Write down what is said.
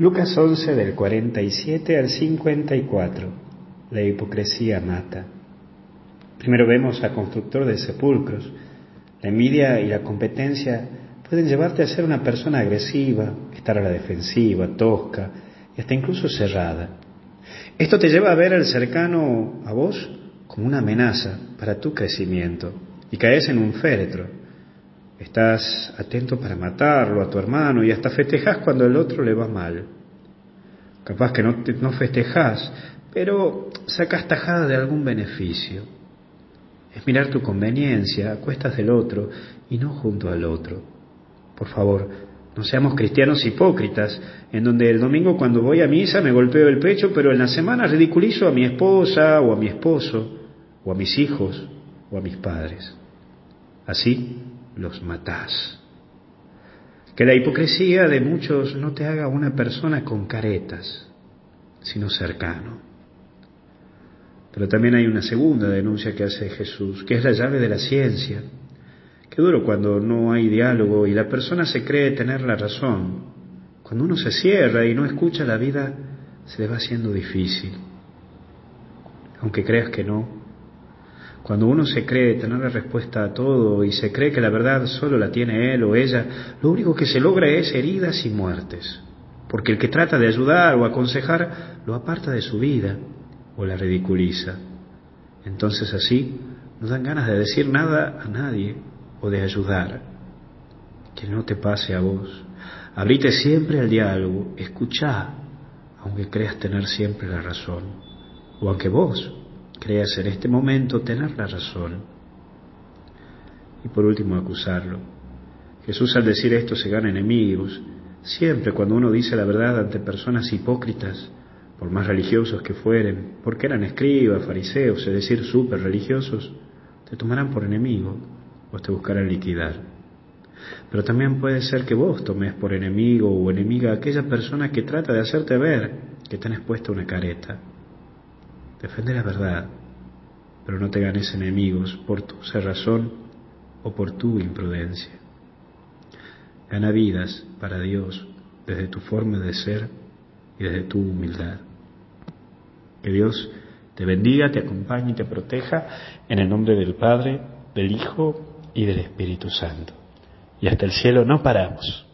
Lucas 11 del 47 al 54. La hipocresía mata. Primero vemos a constructor de sepulcros. La envidia y la competencia pueden llevarte a ser una persona agresiva, estar a la defensiva, tosca y hasta incluso cerrada. Esto te lleva a ver al cercano a vos como una amenaza para tu crecimiento y caes en un féretro Estás atento para matarlo a tu hermano y hasta festejas cuando el otro le va mal. Capaz que no, no festejas, pero sacas tajada de algún beneficio. Es mirar tu conveniencia a cuestas del otro y no junto al otro. Por favor, no seamos cristianos hipócritas, en donde el domingo cuando voy a misa me golpeo el pecho, pero en la semana ridiculizo a mi esposa o a mi esposo, o a mis hijos o a mis padres. Así los matás. Que la hipocresía de muchos no te haga una persona con caretas, sino cercano. Pero también hay una segunda denuncia que hace Jesús, que es la llave de la ciencia. Qué duro cuando no hay diálogo y la persona se cree tener la razón. Cuando uno se cierra y no escucha la vida, se le va haciendo difícil. Aunque creas que no, cuando uno se cree tener la respuesta a todo y se cree que la verdad solo la tiene él o ella, lo único que se logra es heridas y muertes. Porque el que trata de ayudar o aconsejar lo aparta de su vida o la ridiculiza. Entonces así no dan ganas de decir nada a nadie o de ayudar. Que no te pase a vos. Abrite siempre al diálogo, escuchá, aunque creas tener siempre la razón, o aunque vos creas en este momento tener la razón. Y por último, acusarlo. Jesús al decir esto se gana enemigos. Siempre cuando uno dice la verdad ante personas hipócritas, por más religiosos que fueren, porque eran escribas, fariseos, es decir, súper religiosos, te tomarán por enemigo o te buscarán liquidar. Pero también puede ser que vos tomes por enemigo o enemiga a aquella persona que trata de hacerte ver que tenés puesta una careta Defende la verdad, pero no te ganes enemigos por tu cerrazón o por tu imprudencia. Gana vidas para Dios desde tu forma de ser y desde tu humildad. Que Dios te bendiga, te acompañe y te proteja en el nombre del Padre, del Hijo y del Espíritu Santo. Y hasta el cielo no paramos.